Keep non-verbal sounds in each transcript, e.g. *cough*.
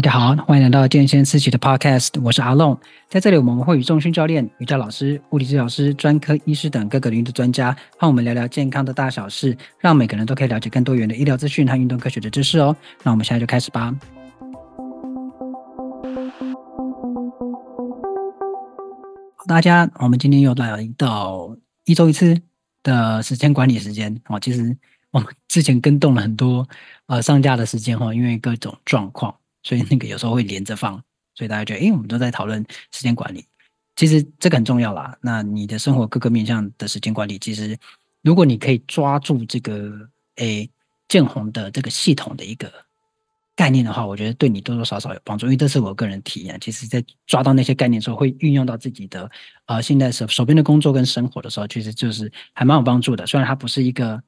大家好，欢迎来到健先思齐的 Podcast，我是阿龙。在这里，我们会与重训教练、瑜伽老师、物理治疗师、专科医师等各个领域的专家，和我们聊聊健康的大小事，让每个人都可以了解更多元的医疗资讯和运动科学的知识哦。那我们现在就开始吧。大家，我们今天又来到一周一次的时间管理时间哦。其实我们之前跟动了很多呃上架的时间哈，因为各种状况，所以那个有时候会连着放，所以大家觉得，诶，我们都在讨论时间管理。其实这个很重要啦。那你的生活各个面向的时间管理，其实如果你可以抓住这个诶建宏的这个系统的一个。概念的话，我觉得对你多多少少有帮助，因为这是我个人体验。其实，在抓到那些概念的时候，会运用到自己的呃现在手手边的工作跟生活的时候，其实就是还蛮有帮助的。虽然它不是一个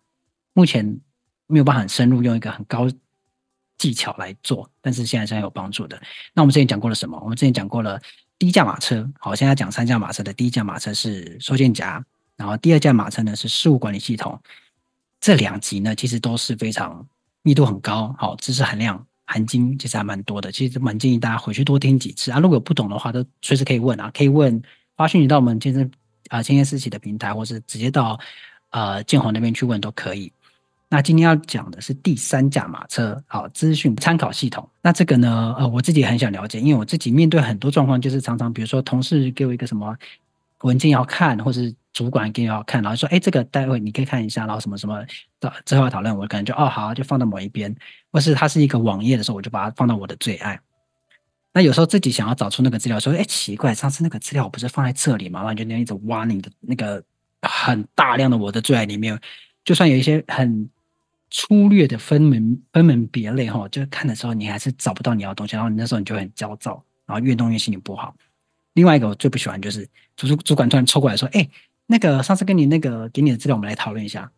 目前没有办法很深入用一个很高技巧来做，但是现在是很有帮助的。那我们之前讲过了什么？我们之前讲过了第一驾马车。好，现在讲三驾马车的第一驾马车是收件夹，然后第二驾马车呢是事务管理系统。这两集呢，其实都是非常密度很高，好，知识含量。含金其实还蛮多的，其实蛮建议大家回去多听几次啊。如果有不懂的话，都随时可以问啊，可以问发讯息到我们健身啊健先思齐的平台，或是直接到呃建宏那边去问都可以。那今天要讲的是第三驾马车，好，资讯参考系统。那这个呢，呃，我自己很想了解，因为我自己面对很多状况，就是常常比如说同事给我一个什么文件要看，或是主管给我要看，然后说，哎，这个待会你可以看一下，然后什么什么的之后要讨论，我可能就哦好，就放到某一边。或是它是一个网页的时候，我就把它放到我的最爱。那有时候自己想要找出那个资料，说，哎，奇怪，上次那个资料我不是放在这里吗？然后就那样一直挖你的那个很大量的我的最爱里面，就算有一些很粗略的分门分门别类哈，就是看的时候你还是找不到你要的东西，然后你那时候你就很焦躁，然后越弄越心情不好。另外一个我最不喜欢就是主主管突然凑过来说，哎，那个上次跟你那个给你的资料，我们来讨论一下。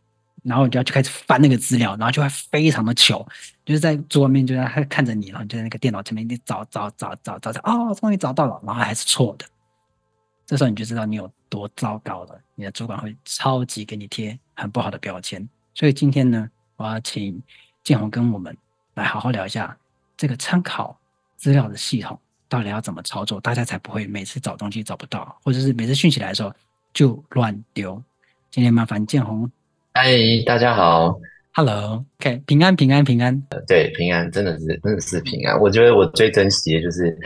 然后你就要去开始翻那个资料，然后就会非常的糗，就是在桌面，就在看着你，然后就在那个电脑前面你找找找找找找，哦，终于找到了，然后还是错的。这时候你就知道你有多糟糕了，你的主管会超级给你贴很不好的标签。所以今天呢，我要请建宏跟我们来好好聊一下这个参考资料的系统到底要怎么操作，大家才不会每次找东西找不到，或者是每次讯息来的时候就乱丢。今天麻烦建宏。嗨，大家好，Hello，OK，平安，平安，平安。呃，对，平安，真的是，真的是平安。我觉得我最珍惜的就是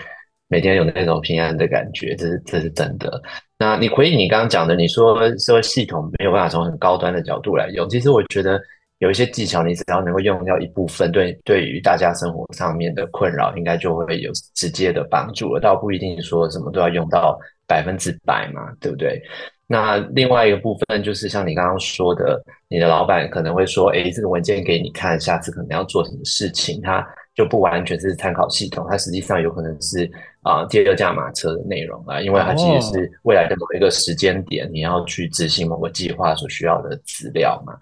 每天有那种平安的感觉，这是，这是真的。那你回应你刚刚讲的，你说说系统没有办法从很高端的角度来用，其实我觉得有一些技巧，你只要能够用掉一部分，对，对于大家生活上面的困扰，应该就会有直接的帮助了，倒不一定说什么都要用到百分之百嘛，对不对？那另外一个部分就是像你刚刚说的，你的老板可能会说：“诶，这个文件给你看，下次可能要做什么事情。”它就不完全是参考系统，它实际上有可能是啊、呃、第二驾马车的内容啊，因为它其实是未来的某一个时间点，你要去执行某个计划所需要的资料嘛。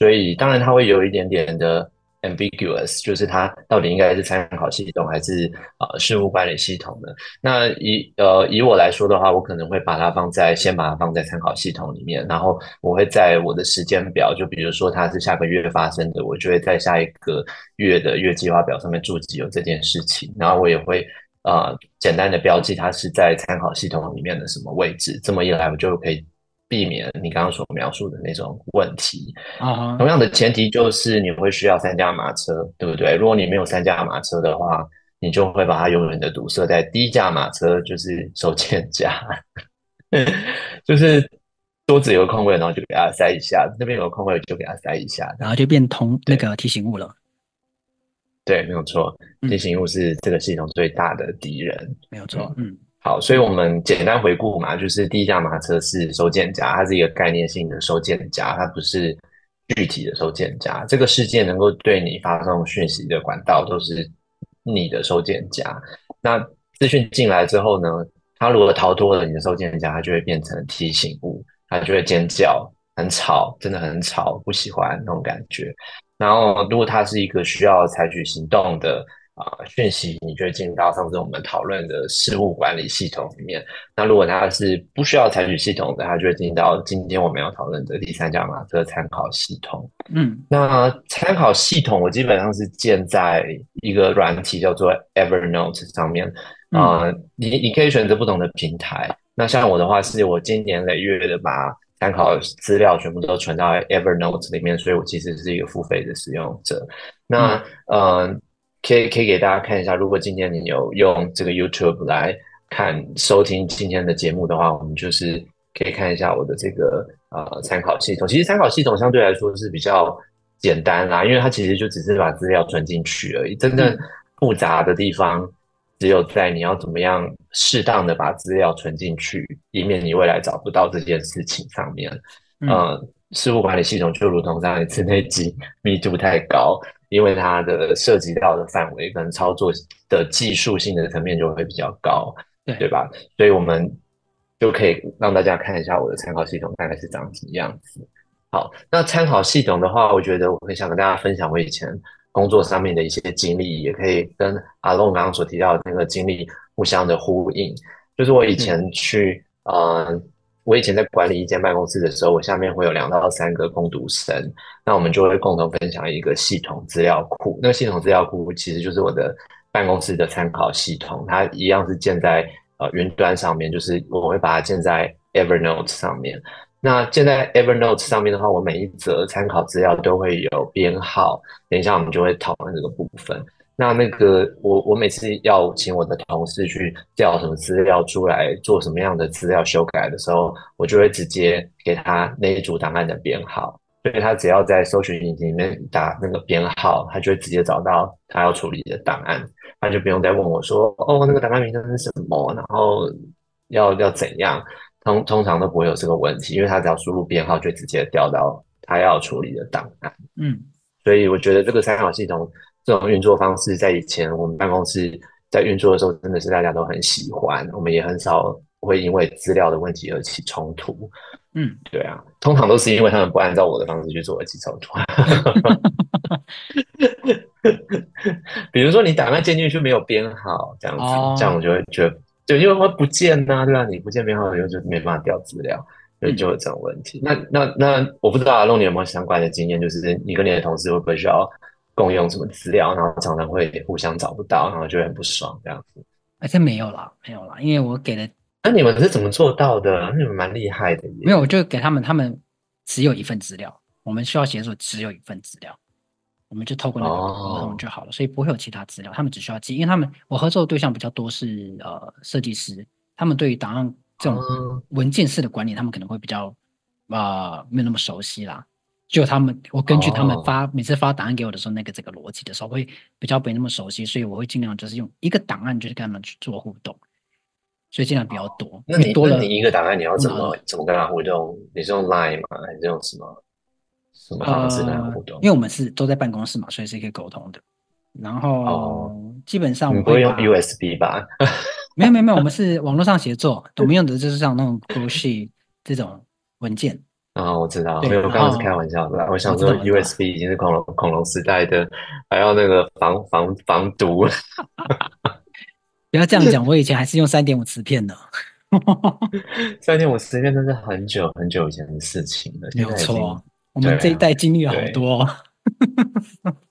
所以当然它会有一点点的。ambiguous 就是它到底应该是参考系统还是呃事务管理系统呢？那以呃以我来说的话，我可能会把它放在先把它放在参考系统里面，然后我会在我的时间表，就比如说它是下个月发生的，我就会在下一个月的月计划表上面注记有这件事情，然后我也会呃简单的标记它是在参考系统里面的什么位置，这么一来我就可以。避免你刚刚所描述的那种问题。Uh-huh. 同样的前提就是你会需要三驾马车，对不对？如果你没有三驾马车的话，你就会把它永远的堵塞在第一驾马车，就是收件夹，*laughs* 就是桌子有个空位，然后就给它塞一下；那边有个空位，就给它塞一下，然后就变同那个提醒物了。对，没有错，提醒物是这个系统最大的敌人。嗯，没有错，嗯。好，所以我们简单回顾嘛，就是第一架马车是收件夹，它是一个概念性的收件夹，它不是具体的收件夹。这个事件能够对你发送讯息的管道都是你的收件夹。那资讯进来之后呢，它如果逃脱了你的收件夹，它就会变成提醒物，它就会尖叫，很吵，真的很吵，不喜欢那种感觉。然后如果它是一个需要采取行动的。啊、呃、讯息，你就会进到上次我们讨论的事务管理系统里面。那如果它是不需要采取系统的，它就会进到今天我们要讨论的第三驾马车参考系统。嗯，那参考系统我基本上是建在一个软体叫做 Evernote 上面。啊、呃，你你可以选择不同的平台。那像我的话，是我今年累月的把参考资料全部都存到 Evernote 里面，所以我其实是一个付费的使用者。那嗯、呃，可以可以给大家看一下，如果今天你有用这个 YouTube 来看收听今天的节目的话，我们就是可以看一下我的这个呃参考系统。其实参考系统相对来说是比较简单啦，因为它其实就只是把资料存进去而已，真正复杂的地方。只有在你要怎么样适当的把资料存进去，以免你未来找不到这件事情上面。嗯、呃，事务管理系统就如同上一次那集 *laughs* 密度太高，因为它的涉及到的范围跟操作的技术性的层面就会比较高，对对吧？所以我们就可以让大家看一下我的参考系统大概是长什么样子。好，那参考系统的话，我觉得我会想跟大家分享我以前。工作上面的一些经历，也可以跟阿龙刚刚所提到的那个经历互相的呼应。就是我以前去，嗯、呃，我以前在管理一间办公室的时候，我下面会有两到三个工读生，那我们就会共同分享一个系统资料库。那个系统资料库其实就是我的办公室的参考系统，它一样是建在呃云端上面，就是我会把它建在 Evernote 上面。那建在 Evernote 上面的话，我每一则参考资料都会有编号。等一下我们就会讨论这个部分。那那个我我每次要请我的同事去调什么资料出来，做什么样的资料修改的时候，我就会直接给他那一组档案的编号。所以他只要在搜寻引擎里面打那个编号，他就会直接找到他要处理的档案，他就不用再问我说：“哦，那个档案名称是什么？然后要要怎样？”通通常都不会有这个问题，因为他只要输入编号，就直接调到他要处理的档案。嗯，所以我觉得这个参考系统这种运作方式，在以前我们办公室在运作的时候，真的是大家都很喜欢，我们也很少会因为资料的问题而起冲突。嗯，对啊，通常都是因为他们不按照我的方式去做而起冲突。*laughs* 比如说你档案进去就没有编好，这样子，哦、这样我就会觉得。对，因为会不见呐、啊，对吧、啊？你不见编号以后就没办法调资料，所以就有这种问题。嗯、那那那，我不知道阿龙你有没有相关的经验，就是你跟你的同事会不会需要共用什么资料，然后常常会互相找不到，然后就很不爽这样子。哎，这没有啦，没有啦，因为我给的。那你们是怎么做到的？你们蛮厉害的。没有，我就给他们，他们只有一份资料，我们需要协作，只有一份资料。我们就透过那个合同就好了，oh. 所以不会有其他资料。他们只需要记，因为他们我合作的对象比较多是呃设计师，他们对于档案这种文件式的管理，他们可能会比较呃没有那么熟悉啦。就他们，我根据他们发、oh. 每次发档案给我的时候，那个这个逻辑的时候，会比较没那么熟悉，所以我会尽量就是用一个档案就是跟他们去做互动，所以尽量比较多。Oh. 那你多了你一个档案，你要怎么怎么跟他互动？你是用 Line 吗？还是用什么？什么方式来互动？因为我们是都在办公室嘛，所以是可以沟通的。然后基本上我们不会用 USB 吧？没有没有没有，我们是网络上协作，*laughs* 我们用的就是像那种 Google 这种文件。啊，我知道，没有，我刚刚是开玩笑的。我想说 USB 已经是恐龙恐龙时代的，还要那个防防防毒。不要这样 *laughs* 讲，我以前还是用三点五磁片的。*laughs* 三点五磁片真是很久很久以前的事情了，没有错。我们这一代经历了好多，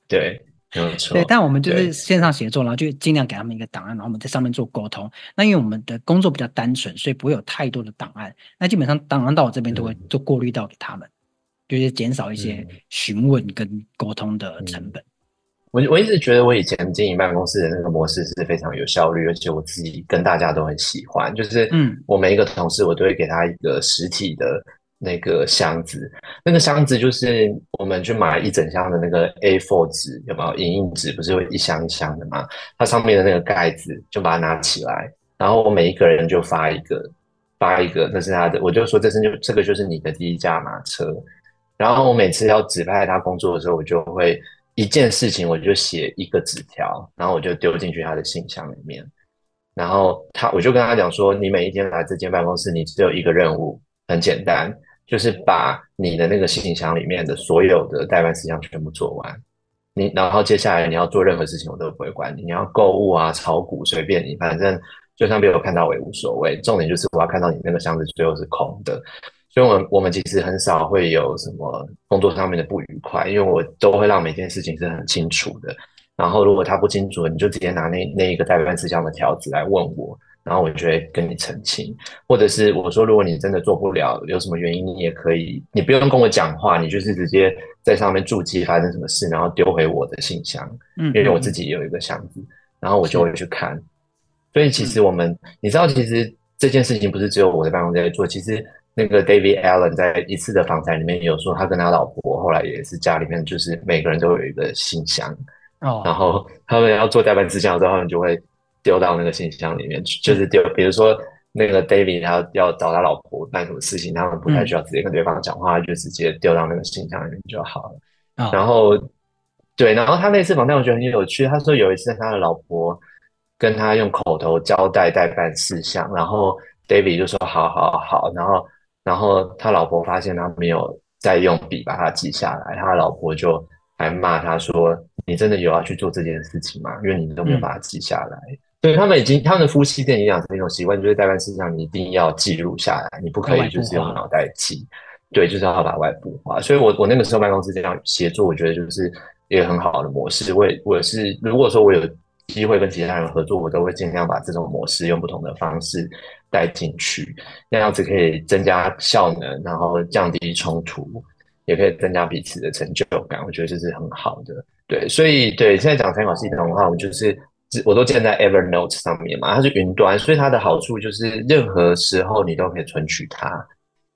对，没有错。对，但我们就是线上协作，然后就尽量给他们一个档案，然后我们在上面做沟通。那因为我们的工作比较单纯，所以不会有太多的档案。那基本上档案到我这边都会做过滤到给他们，嗯、就是减少一些询问跟沟通的成本。我我一直觉得我以前经营办公室的那个模式是非常有效率，而且我自己跟大家都很喜欢。就是，嗯，我每一个同事我都会给他一个实体的。那个箱子，那个箱子就是我们去买一整箱的那个 A4 纸，有没有？影印纸不是会一箱一箱的吗？它上面的那个盖子就把它拿起来，然后我每一个人就发一个，发一个，那是他的，我就说这是就这个就是你的第一架马车。然后我每次要指派他工作的时候，我就会一件事情我就写一个纸条，然后我就丢进去他的信箱里面，然后他我就跟他讲说，你每一天来这间办公室，你只有一个任务，很简单。就是把你的那个信箱里面的所有的代办事项全部做完，你然后接下来你要做任何事情，我都不会管你。你要购物啊、炒股，随便你，反正就算被我看到我也无所谓。重点就是我要看到你那个箱子最后是空的。所以，我们我们其实很少会有什么工作上面的不愉快，因为我都会让每件事情是很清楚的。然后，如果他不清楚，你就直接拿那那一个代办事项的条子来问我，然后我就会跟你澄清。或者是我说，如果你真的做不了，有什么原因，你也可以，你不用跟我讲话，你就是直接在上面注记发生什么事，然后丢回我的信箱。嗯，因为我自己也有一个箱子，然后我就会去看。所以，其实我们，你知道，其实这件事情不是只有我在办公室在做，其实。那个 David Allen 在一次的访谈里面有说，他跟他老婆后来也是家里面就是每个人都有一个信箱哦，然后他们要做代办事项的时候，他们就会丢到那个信箱里面去，就是丢，比如说那个 David 他要找他老婆办什么事情，他们不太需要直接跟对方讲话，就直接丢到那个信箱里面就好了。然后对，然后他那次访谈我觉得很有趣，他说有一次他的老婆跟他用口头交代代办事项，然后 David 就说好好好，然后。然后他老婆发现他没有再用笔把它记下来，他老婆就还骂他说：“你真的有要去做这件事情吗？因为你都没有把它记下来。嗯”所以他们已经，他们的夫妻店已经养成一种习惯，就是代办事项你一定要记录下来，你不可以就是用脑袋记。对，就是要把外部化。所以我我那个时候办公室这样协作，我觉得就是一个很好的模式。我也我也是，如果说我有机会跟其他人合作，我都会尽量把这种模式用不同的方式。带进去，那样子可以增加效能，然后降低冲突，也可以增加彼此的成就感。我觉得这是很好的。对，所以对现在讲参考系统的话，我就是我都建在 Evernote 上面嘛，它是云端，所以它的好处就是任何时候你都可以存取它。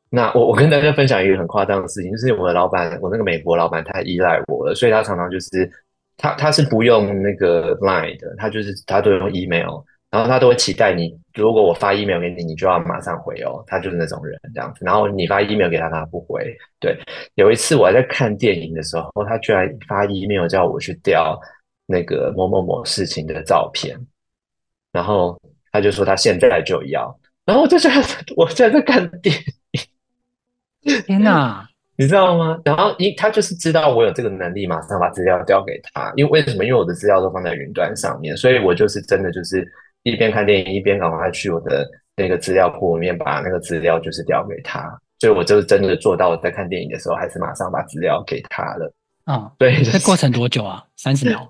那我我跟大家分享一个很夸张的事情，就是我的老板，我那个美国老板太依赖我了，所以他常常就是他他是不用那个 Line 的，他就是他都用 email。然后他都会期待你，如果我发 email 给你，你就要马上回哦。他就是那种人这样子。然后你发 email 给他，他不回。对，有一次我还在看电影的时候，他居然发 email 叫我去调那个某某某事情的照片，然后他就说他现在就要。然后我就觉得我现在在看电影，*laughs* 天哪，你知道吗？然后一他就是知道我有这个能力，马上把资料交给他。因为为什么？因为我的资料都放在云端上面，所以我就是真的就是。一边看电影一边赶快去我的那个资料库里面把那个资料就是调给他，所以我就真的做到我在看电影的时候还是马上把资料给他了。啊，对，*laughs* 这过程多久啊？三十秒？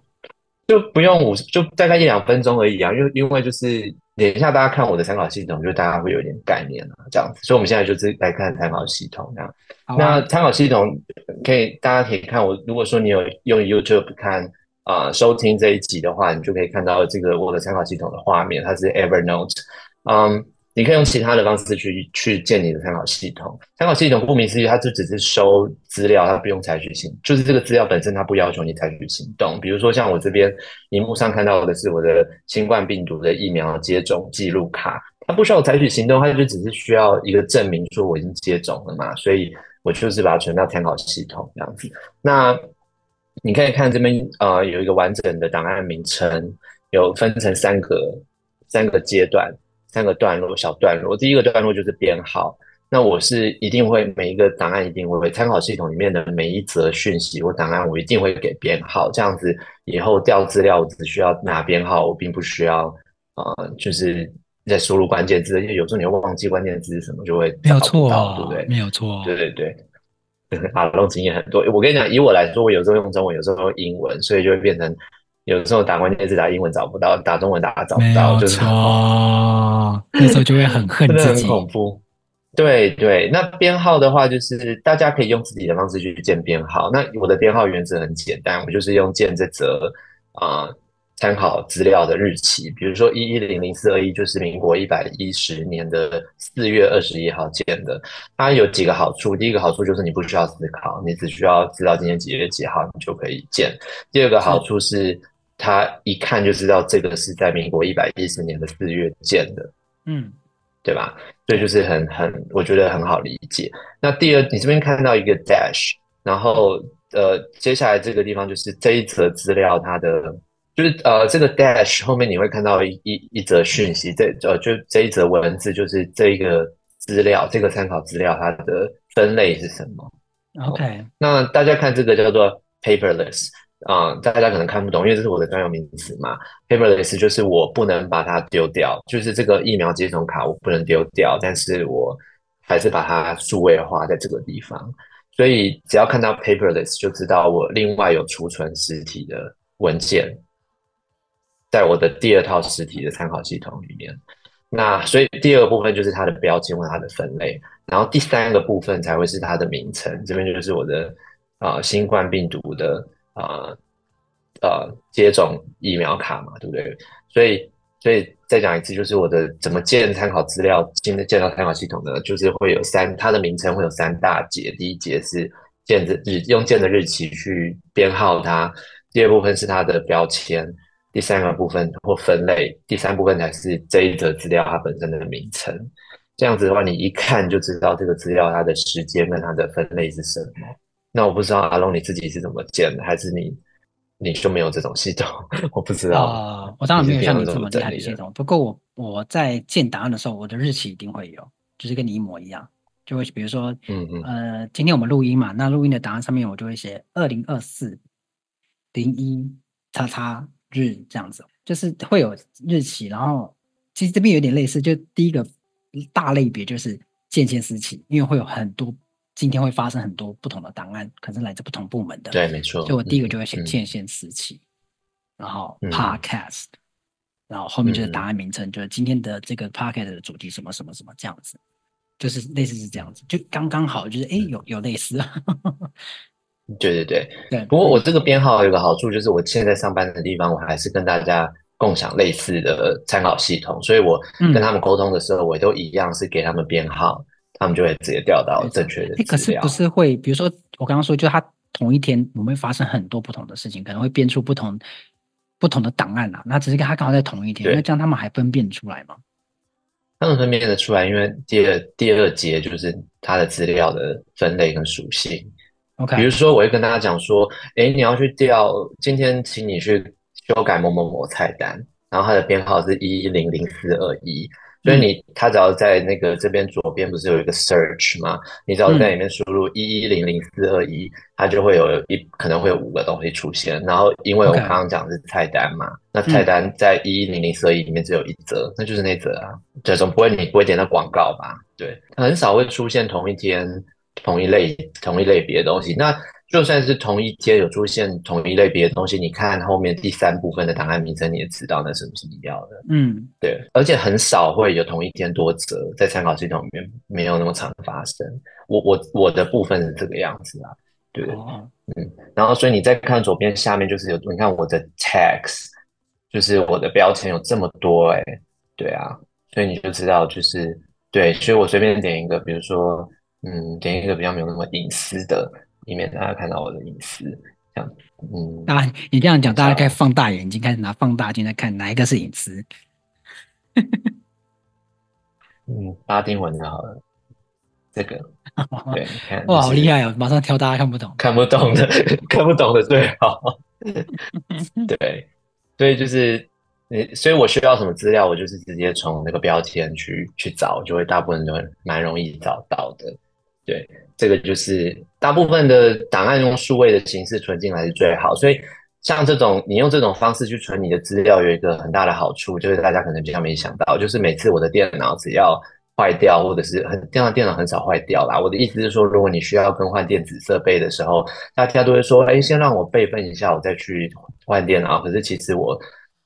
就不用五十，就大概一两分钟而已啊。因为因为就是等一下大家看我的参考系统，就大家会有点概念啊，这样子。所以我们现在就是来看参考系统这样。啊、那参考系统可以大家可以看我，如果说你有用 YouTube 看。啊、呃，收听这一集的话，你就可以看到这个我的参考系统的画面，它是 Evernote。嗯，你可以用其他的方式去去建你的参考系统。参考系统顾名思义，它就只是收资料，它不用采取行，就是这个资料本身它不要求你采取行动。比如说像我这边荧幕上看到的是我的新冠病毒的疫苗接种记录卡，它不需要采取行动，它就只是需要一个证明说我已经接种了嘛，所以我就是把它存到参考系统这样子。那你可以看这边啊、呃，有一个完整的档案名称，有分成三个三个阶段，三个段落，小段落。第一个段落就是编号，那我是一定会每一个档案一定会参考系统里面的每一则讯息或档案，我一定会给编号，这样子以后调资料我只需要拿编号，我并不需要啊、呃，就是在输入关键字，因为有时候你会忘记关键字是什么，就会没有错、哦，对不对？没有错，对对对。*laughs* 阿龙经验很多，我跟你讲，以我来说，我有时候用中文，有时候用英文，所以就会变成有时候打关键字打英文找不到，打中文打找不到，就是哦，那时候就会很恨自己，很恐怖。对对，那编号的话，就是大家可以用自己的方式去建编号。那我的编号原则很简单，我就是用建这则啊。呃参考资料的日期，比如说一一零零四二一就是民国一百一十年的四月二十一号建的。它有几个好处，第一个好处就是你不需要思考，你只需要知道今天几月几号，你就可以建。第二个好处是，它一看就知道这个是在民国一百一十年的四月建的，嗯，对吧？所以就是很很，我觉得很好理解。那第二，你这边看到一个 dash，然后呃，接下来这个地方就是这一则资料它的。就是呃，这个 dash 后面你会看到一一一则讯息，这呃就这一则文字就是这一个资料，这个参考资料它的分类是什么？OK，那大家看这个叫做 paperless，啊、大家可能看不懂，因为这是我的专有名词嘛。Paperless 就是我不能把它丢掉，就是这个疫苗接种卡我不能丢掉，但是我还是把它数位化在这个地方。所以只要看到 Paperless 就知道我另外有储存实体的文件，在我的第二套实体的参考系统里面。那所以第二个部分就是它的标签和它的分类，然后第三个部分才会是它的名称。这边就是我的啊、新冠病毒的呃，呃接种疫苗卡嘛，对不对？所以所以再讲一次，就是我的怎么建参考资料，新的建到参考系统呢，就是会有三，它的名称会有三大节。第一节是建的日用建的日期去编号它，第二部分是它的标签。第三个部分或分类，第三部分才是这一则资料它本身的名称。这样子的话，你一看就知道这个资料它的时间跟它的分类是什么。那我不知道阿龙你自己是怎么建的，还是你你就没有这种系统？*laughs* 我不知道。呃，我当然没有像你这么厉害的系统。不过我我在建档案的时候，我的日期一定会有，就是跟你一模一样。就会比如说，嗯嗯，呃，今天我们录音嘛，那录音的档案上面我就会写二零二四零一叉叉。日这样子，就是会有日期，然后其实这边有点类似，就第一个大类别就是建线时期，因为会有很多今天会发生很多不同的档案，可能是来自不同部门的。对，没错。所以我第一个就会写建线时期，嗯、然后 podcast，、嗯、然后后面就是档案名称，嗯、就是今天的这个 podcast 的主题什么什么什么这样子，就是类似是这样子，就刚刚好，就是哎有有类似。*laughs* 对对对，对。不过我这个编号有个好处，就是我现在上班的地方，我还是跟大家共享类似的参考系统，所以我跟他们沟通的时候，我都一样是给他们编号，他们就会直接调到正确的。可是不是会，比如说我刚刚说，就他同一天我们会发生很多不同的事情，可能会编出不同不同的档案啊。那只是跟他刚好在同一天，那这样他们还分辨出来吗？他们分辨得出来，因为第二第二节就是他的资料的分类跟属性。Okay. 比如说，我会跟大家讲说，哎，你要去调，今天请你去修改某某某菜单，然后它的编号是一一零零四二一，所以你他只要在那个这边左边不是有一个 search 吗？你只要在里面输入一一零零四二一，它就会有一可能会有五个东西出现。然后因为我刚刚讲的是菜单嘛.那菜单在一一零零四二一里面只有一则，嗯、那就是那则啊。对，总不会你不会点到广告吧？对，很少会出现同一天。同一类同一类别的东西，那就算是同一天有出现同一类别的东西，你看后面第三部分的档案名称，你也知道那是不是你要的。嗯，对，而且很少会有同一天多则，在参考系统里面没有那么常发生。我我我的部分是这个样子啊，对，哦、嗯，然后所以你再看左边下面就是有，你看我的 text，就是我的标签有这么多哎、欸，对啊，所以你就知道就是对，所以我随便点一个，比如说。嗯，点一个比较没有那么隐私的，以免大家看到我的隐私。这样，嗯，啊，你这样讲，大家可以放大眼睛，开始拿放大镜来看哪一个是隐私。*laughs* 嗯，拉丁文就好了。这个，*laughs* 对，看，哇，好厉害哦！马上挑大家看不懂，看不懂的，*laughs* 看不懂的最好。对，所以就是。所以我需要什么资料，我就是直接从那个标签去去找，就会大部分都蛮容易找到的。对，这个就是大部分的档案用数位的形式存进来是最好。所以像这种你用这种方式去存你的资料，有一个很大的好处，就是大家可能比较没想到，就是每次我的电脑只要坏掉，或者是很电脑电脑很少坏掉啦。我的意思是说，如果你需要更换电子设备的时候，大家都会说：“哎，先让我备份一下，我再去换电脑。”可是其实我。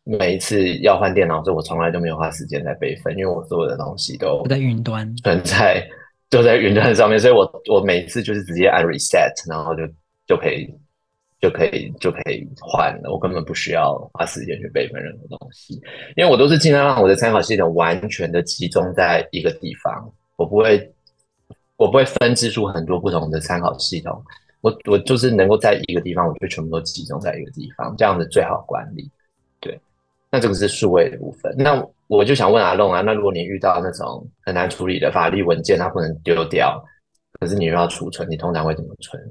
每一次要换电脑的时候，我从来都没有花时间在备份，因为我所有的东西都在云端，存在就在云端上面，所以我我每次就是直接按 reset，然后就就可以就可以就可以换了，我根本不需要花时间去备份任何东西，因为我都是尽量让我的参考系统完全的集中在一个地方，我不会我不会分支出很多不同的参考系统，我我就是能够在一个地方，我就全部都集中在一个地方，这样子最好管理。对。那这个是数位的部分。那我就想问阿龙啊，那如果你遇到那种很难处理的法律文件，它不能丢掉，可是你又要储存，你通常会怎么存？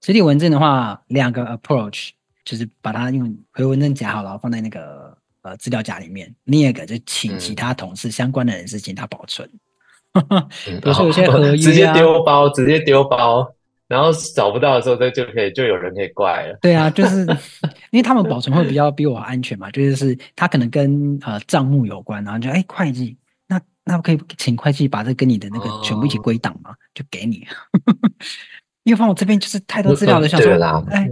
实体文件的话，两个 approach 就是把它用回文件夹好了，放在那个呃资料夹里面。另一个就请其他同事、嗯、相关的人士请他保存。*laughs* 比如说有些合约、啊、直接丢包，直接丢包。然后找不到的时候，这就可以就有人可以怪了。对啊，就是 *laughs* 因为他们保存会比较比我安全嘛，就是是他可能跟呃账目有关，然后就哎会计，那那可以请会计把这跟你的那个全部一起归档嘛，哦、就给你。*laughs* 因为放我这边就是太多资料了，想说哎。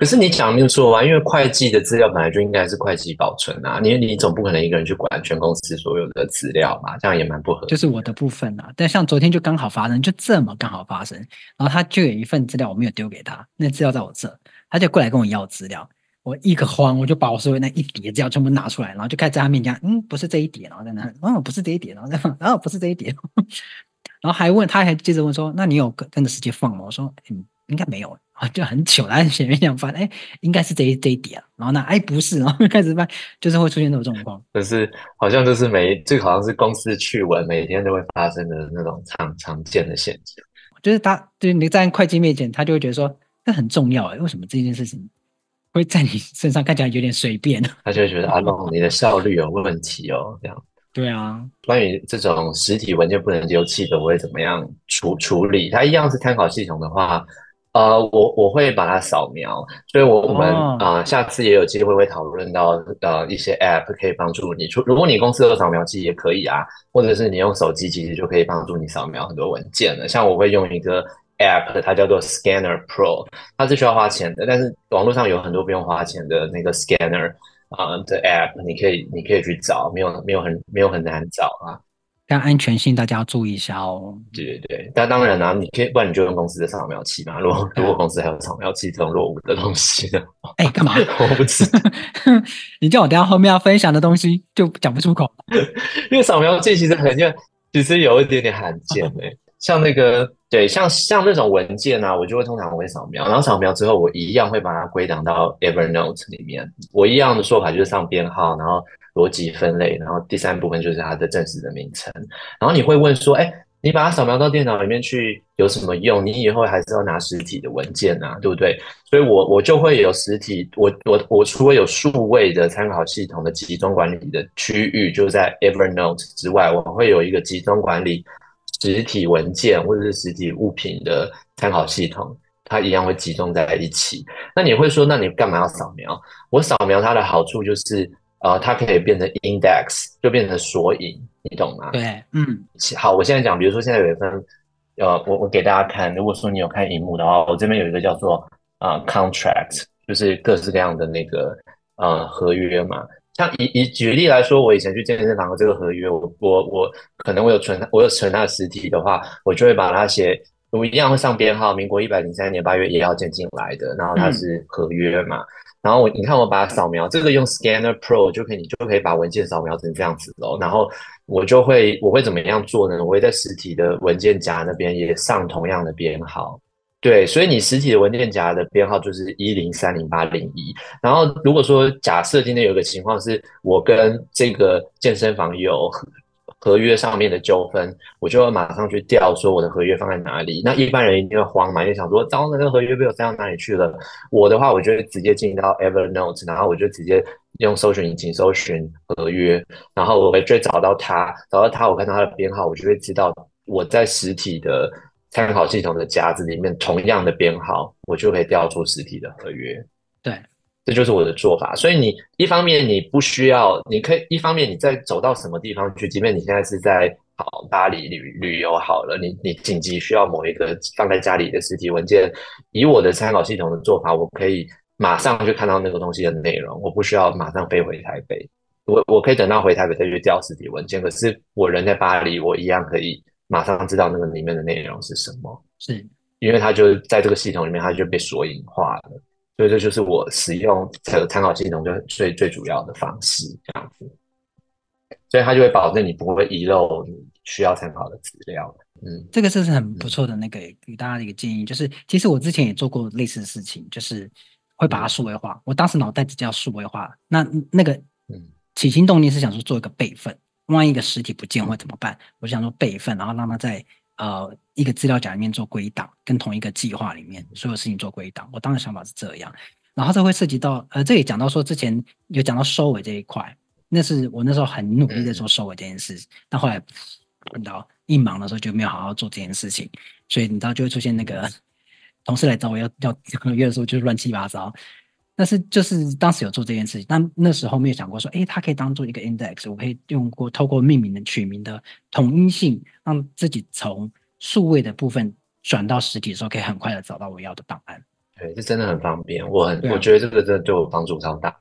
可是你讲没有错啊，因为会计的资料本来就应该是会计保存啊，你你总不可能一个人去管全公司所有的资料嘛，这样也蛮不合。就是我的部分啊，但像昨天就刚好发生，就这么刚好发生，然后他就有一份资料我没有丢给他，那资料在我这，他就过来跟我要资料，我一个慌，我就把我所有那一叠资料全部拿出来，然后就开始在他面前，嗯，不是这一叠，然后在那，哦，不是这一叠，然后在放，哦，不是这一叠，然后还问，他还接着问说，那你有跟跟着时间放吗？我说，嗯，应该没有。就很糗，然后前面想翻，哎，应该是这一这一点，然后呢，哎，不是，然后开始翻，就是会出现这种状况。可是好像就是每这个好像是公司趣闻，每天都会发生的那种常常见的现象。*laughs* 就是他，就是你在会计面前，他就会觉得说，这很重要哎，为什么这件事情会在你身上看起来有点随便？*laughs* 他就会觉得阿龙你的效率有问题哦，这样。对啊，关于这种实体文件不能丢弃的，我会怎么样处处理？它一样是参考系统的话。呃，我我会把它扫描，所以我我们啊、oh. 呃，下次也有机会会讨论到呃一些 App 可以帮助你出，如果你公司有扫描机也可以啊，或者是你用手机其实就可以帮助你扫描很多文件了。像我会用一个 App，它叫做 Scanner Pro，它是需要花钱的，但是网络上有很多不用花钱的那个 Scanner 啊、呃、的 App，你可以你可以去找，没有没有很没有很难找啊。但安全性大家要注意一下哦。对对对，但当然啦、啊，你可以，不然你就用公司的扫描器嘛。如果如果公司还有扫描器这种落伍的东西的，哎，干嘛？我不知道。你叫我等下后面要分享的东西就讲不出口，因为扫描器其实很像，其实有一点点罕见诶、像那个对，像像那种文件啊，我就会通常会扫描，然后扫描之后，我一样会把它归档到 Evernote 里面。我一样的说法就是上编号，然后。逻辑分类，然后第三部分就是它的正式的名称。然后你会问说：“哎，你把它扫描到电脑里面去有什么用？你以后还是要拿实体的文件啊，对不对？”所以我，我我就会有实体，我我我除了有数位的参考系统的集中管理的区域，就在 Evernote 之外，我会有一个集中管理实体文件或者是实体物品的参考系统，它一样会集中在一起。那你会说，那你干嘛要扫描？我扫描它的好处就是。呃，它可以变成 index，就变成索引，你懂吗？对，嗯，好，我现在讲，比如说现在有一份，呃，我我给大家看，如果说你有看荧幕的话，我这边有一个叫做啊、呃、contract，就是各式各样的那个呃合约嘛。像以以举例来说，我以前去健身房的这个合约，我我我可能我有存，我有存它的实体的话，我就会把它写，我一样会上编号，民国一百零三年八月也要建进来的，然后它是合约嘛。嗯然后我你看我把它扫描，这个用 Scanner Pro 就可以，你就可以把文件扫描成这样子喽。然后我就会我会怎么样做呢？我会在实体的文件夹那边也上同样的编号。对，所以你实体的文件夹的编号就是一零三零八零一。然后如果说假设今天有个情况是我跟这个健身房有。合约上面的纠纷，我就会马上去调，说我的合约放在哪里。那一般人一定会慌嘛，就想说，糟，那个合约被我塞到哪里去了？我的话，我就会直接进到 Evernote，然后我就直接用搜寻引擎搜寻合约，然后我会追找到它，找到它，我看到它的编号，我就会知道我在实体的参考系统的夹子里面同样的编号，我就可以调出实体的合约。对。这就是我的做法，所以你一方面你不需要，你可以一方面你在走到什么地方去，即便你现在是在好巴黎旅旅游好了，你你紧急需要某一个放在家里的实体文件，以我的参考系统的做法，我可以马上就看到那个东西的内容，我不需要马上飞回台北，我我可以等到回台北再去调实体文件，可是我人在巴黎，我一样可以马上知道那个里面的内容是什么，是。因为它就在这个系统里面，它就被索引化了。所以这就是我使用这个参考系统就最最主要的方式，这样子，所以它就会保证你不会遗漏你需要参考的资料。嗯，这个是很不错的那个给大家的一个建议，就是其实我之前也做过类似的事情，就是会把它数位化。我当时脑袋只叫数位化，那那个起心动念是想说做一个备份，万一一个实体不见会怎么办？我就想说备份，然后让它在。呃，一个资料夹里面做归档，跟同一个计划里面所有事情做归档。我当时想法是这样，然后这会涉及到，呃，这也讲到说之前有讲到收尾这一块，那是我那时候很努力在做收尾这件事，但后来碰到一忙的时候就没有好好做这件事情，所以你知道就会出现那个同事来找我要要合约的时候就是乱七八糟。但是就是当时有做这件事情，但那时候没有想过说，诶，它可以当做一个 index，我可以用过透过命名的取名的统一性，让自己从数位的部分转到实体的时候，可以很快的找到我要的档案。对，这真的很方便，我很、啊、我觉得这个真的对我帮助超大，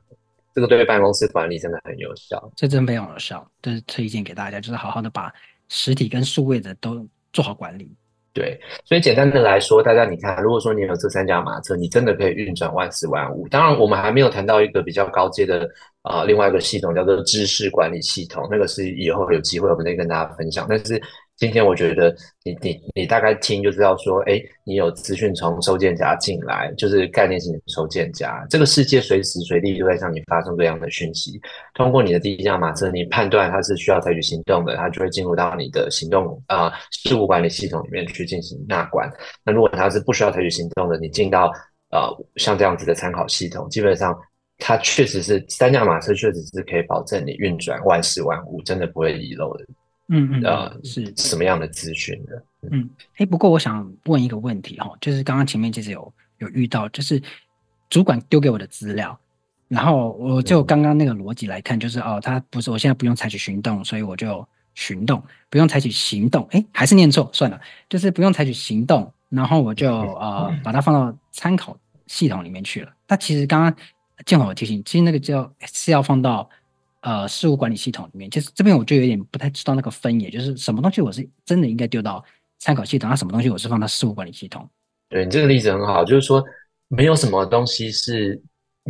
这个对办公室管理真的很有效，这真的非常有效，就是推荐给大家，就是好好的把实体跟数位的都做好管理。对，所以简单的来说，大家你看，如果说你有这三驾马车，你真的可以运转万事万物。当然，我们还没有谈到一个比较高阶的啊、呃，另外一个系统叫做知识管理系统，那个是以后有机会我们再跟大家分享。但是今天我觉得你你你大概听就知道说，哎，你有资讯从收件夹进来，就是概念性的收件夹。这个世界随时随地都在向你发送这样的讯息。通过你的第一辆马车，你判断它是需要采取行动的，它就会进入到你的行动啊、事务管理系统里面去进行纳管。那如果它是不需要采取行动的，你进到呃像这样子的参考系统，基本上它确实是三驾马车，确实是可以保证你运转万事万物，真的不会遗漏的。嗯嗯，呃，是什么样的资讯的？嗯，哎，不过我想问一个问题哈，就是刚刚前面其实有有遇到，就是主管丢给我的资料，然后我就刚刚那个逻辑来看，就是、嗯、哦，他不是我现在不用采取行动，所以我就行动，不用采取行动，哎，还是念错，算了，就是不用采取行动，然后我就呃把它放到参考系统里面去了。那其实刚刚建宏有提醒，其实那个叫是要放到。呃，事务管理系统里面，其实这边我就有点不太知道那个分野，就是什么东西我是真的应该丢到参考系统，那什么东西我是放到事务管理系统。对，你这个例子很好，就是说没有什么东西是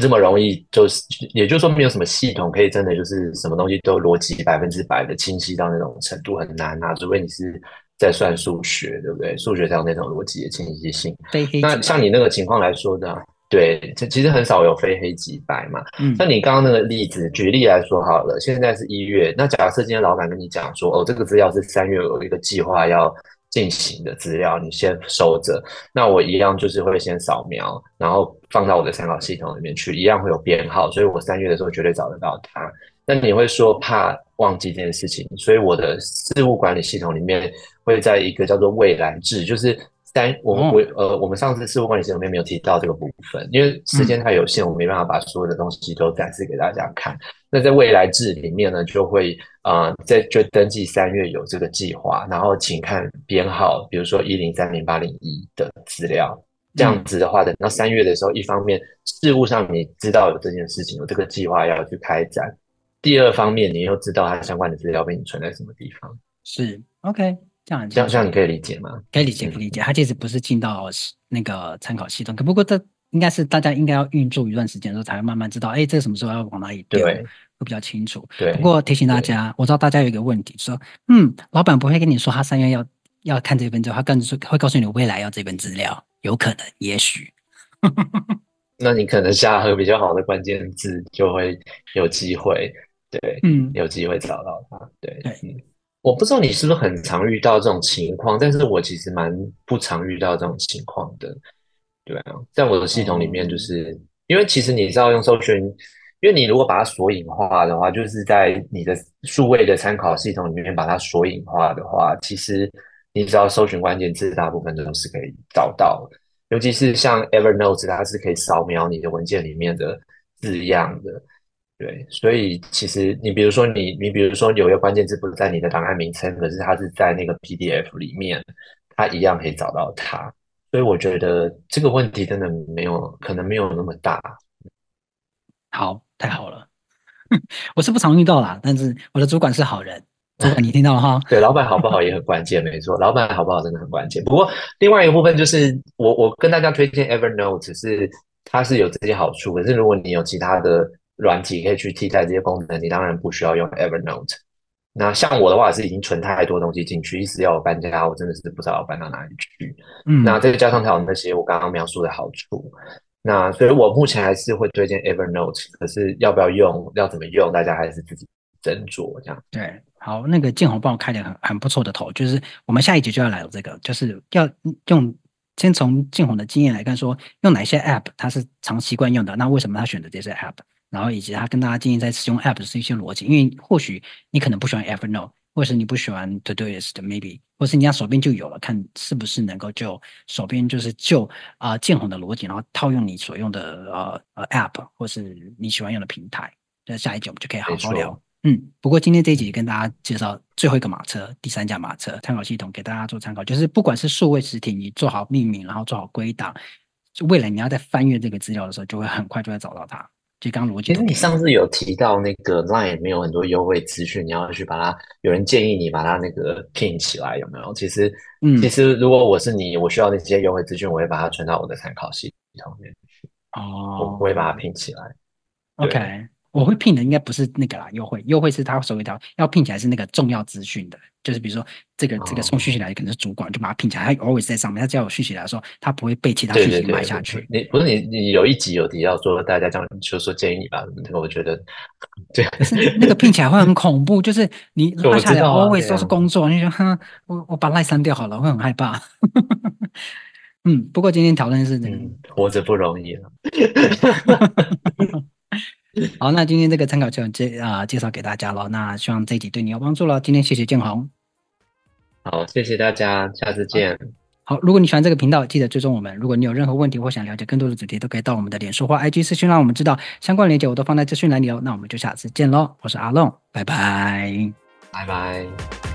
这么容易，就是也就是说没有什么系统可以真的就是什么东西都逻辑百分之百的清晰到那种程度，很难啊，除非你是在算数学，对不对？数学才有那种逻辑的清晰性。那像你那个情况来说呢？对，这其实很少有非黑即白嘛。嗯，那你刚刚那个例子，举例来说好了，现在是一月，那假设今天老板跟你讲说，哦，这个资料是三月有一个计划要进行的资料，你先收着。那我一样就是会先扫描，然后放到我的参考系统里面去，一样会有编号，所以我三月的时候绝对找得到它。那你会说怕忘记这件事情，所以我的事务管理系统里面会在一个叫做未来制，就是。三，我们我呃，我们上次事务管理系统里面没有提到这个部分，因为时间太有限，我没办法把所有的东西都展示给大家看。那在未来制里面呢，就会啊，在、呃、就登记三月有这个计划，然后请看编号，比如说一零三零八零一的资料，这样子的话，等到三月的时候，一方面事务上你知道有这件事情，有这个计划要去开展；第二方面，你又知道它相关的资料被你存在什么地方。是，OK。这样这样这样你可以理解吗？可以理解，不理解。它其实不是进到那个参考系统，可不过这应该是大家应该要运作一段时间之后，才会慢慢知道，哎，这个什么时候要往哪里丢，会比较清楚。对。不过提醒大家，我知道大家有一个问题，说，嗯，老板不会跟你说他三月要要看这份资料，他更是会告诉你未来要这份资料，有可能，也许。*laughs* 那你可能下个比较好的关键字，就会有机会，对，嗯，有机会找到它，对，对。嗯我不知道你是不是很常遇到这种情况，但是我其实蛮不常遇到这种情况的，对啊，在我的系统里面，就是、嗯、因为其实你知道用搜寻，因为你如果把它索引化的话，就是在你的数位的参考系统里面把它索引化的话，其实你只要搜寻关键字，大部分都是可以找到的，尤其是像 Evernote，它是可以扫描你的文件里面的字样的。对，所以其实你比如说你你比如说有一个关键字不是在你的档案名称，可是它是在那个 PDF 里面，它一样可以找到它。所以我觉得这个问题真的没有可能没有那么大。好，太好了，*laughs* 我是不常遇到啦，但是我的主管是好人，你听到了哈？*laughs* 对，老板好不好也很关键，没错，老板好不好真的很关键。不过另外一个部分就是我我跟大家推荐 Evernote 是它是有这些好处，可是如果你有其他的。软体可以去替代这些功能，你当然不需要用 Evernote。那像我的话是已经存太多东西进去，一直要我搬家，我真的是不知道要搬到哪里去。嗯，那再加上它有那些我刚刚描述的好处，那所以我目前还是会推荐 Evernote。可是要不要用，要怎么用，大家还是自己斟酌这样。对，好，那个建宏帮我开了很很不错的头，就是我们下一集就要来了这个，就是要用先从建宏的经验来看，说用哪些 App 他是常习惯用的，那为什么他选择这些 App？然后以及他跟大家建议在使用 App 的是一些逻辑，因为或许你可能不喜欢 Evernote，或是你不喜欢 Todoist maybe，或是你家手边就有了，看是不是能够就手边就是就啊、呃、建宏的逻辑，然后套用你所用的呃呃 App 或是你喜欢用的平台。那下一集我们就可以好好聊。嗯，不过今天这一集跟大家介绍最后一个马车，第三架马车参考系统，给大家做参考。就是不管是数位实体，你做好命名，然后做好归档，未来你要在翻阅这个资料的时候，就会很快就会找到它。就刚刚逻辑，其实你上次有提到那个 Line 没有很多优惠资讯，你要去把它，有人建议你把它那个 pin 起来，有没有？其实，嗯，其实如果我是你，我需要那些优惠资讯，我会把它存到我的参考系统里面去。哦，我不会把它 pin 起来。OK。我会聘的应该不是那个啦，优惠优惠是他收一条，要聘起来是那个重要资讯的，就是比如说这个这个送讯息来的可能是主管，就把他聘起来，他 always 在上面，他只要有讯息来的时候，他不会被其他讯息埋下去。你不是你你有一集有提到说大家这样，就说建议你吧，这个我觉得对，那个聘起来会很恐怖，就是你 *laughs* 拉下来 always 都是工作，你说哼，我我把赖删掉好了，会很害怕。*laughs* 嗯，不过今天讨论是这个、嗯，活着不容易了。*laughs* 好，那今天这个参考就介啊介绍给大家了。那希望这一集对你有帮助了。今天谢谢建宏，好，谢谢大家，下次见。好，好，如果你喜欢这个频道，记得追踪我们。如果你有任何问题或想了解更多的主题，都可以到我们的脸书或 IG 私讯让我们知道。相关链接我都放在资讯栏里哦。那我们就下次见喽，我是阿龙，拜拜，拜拜。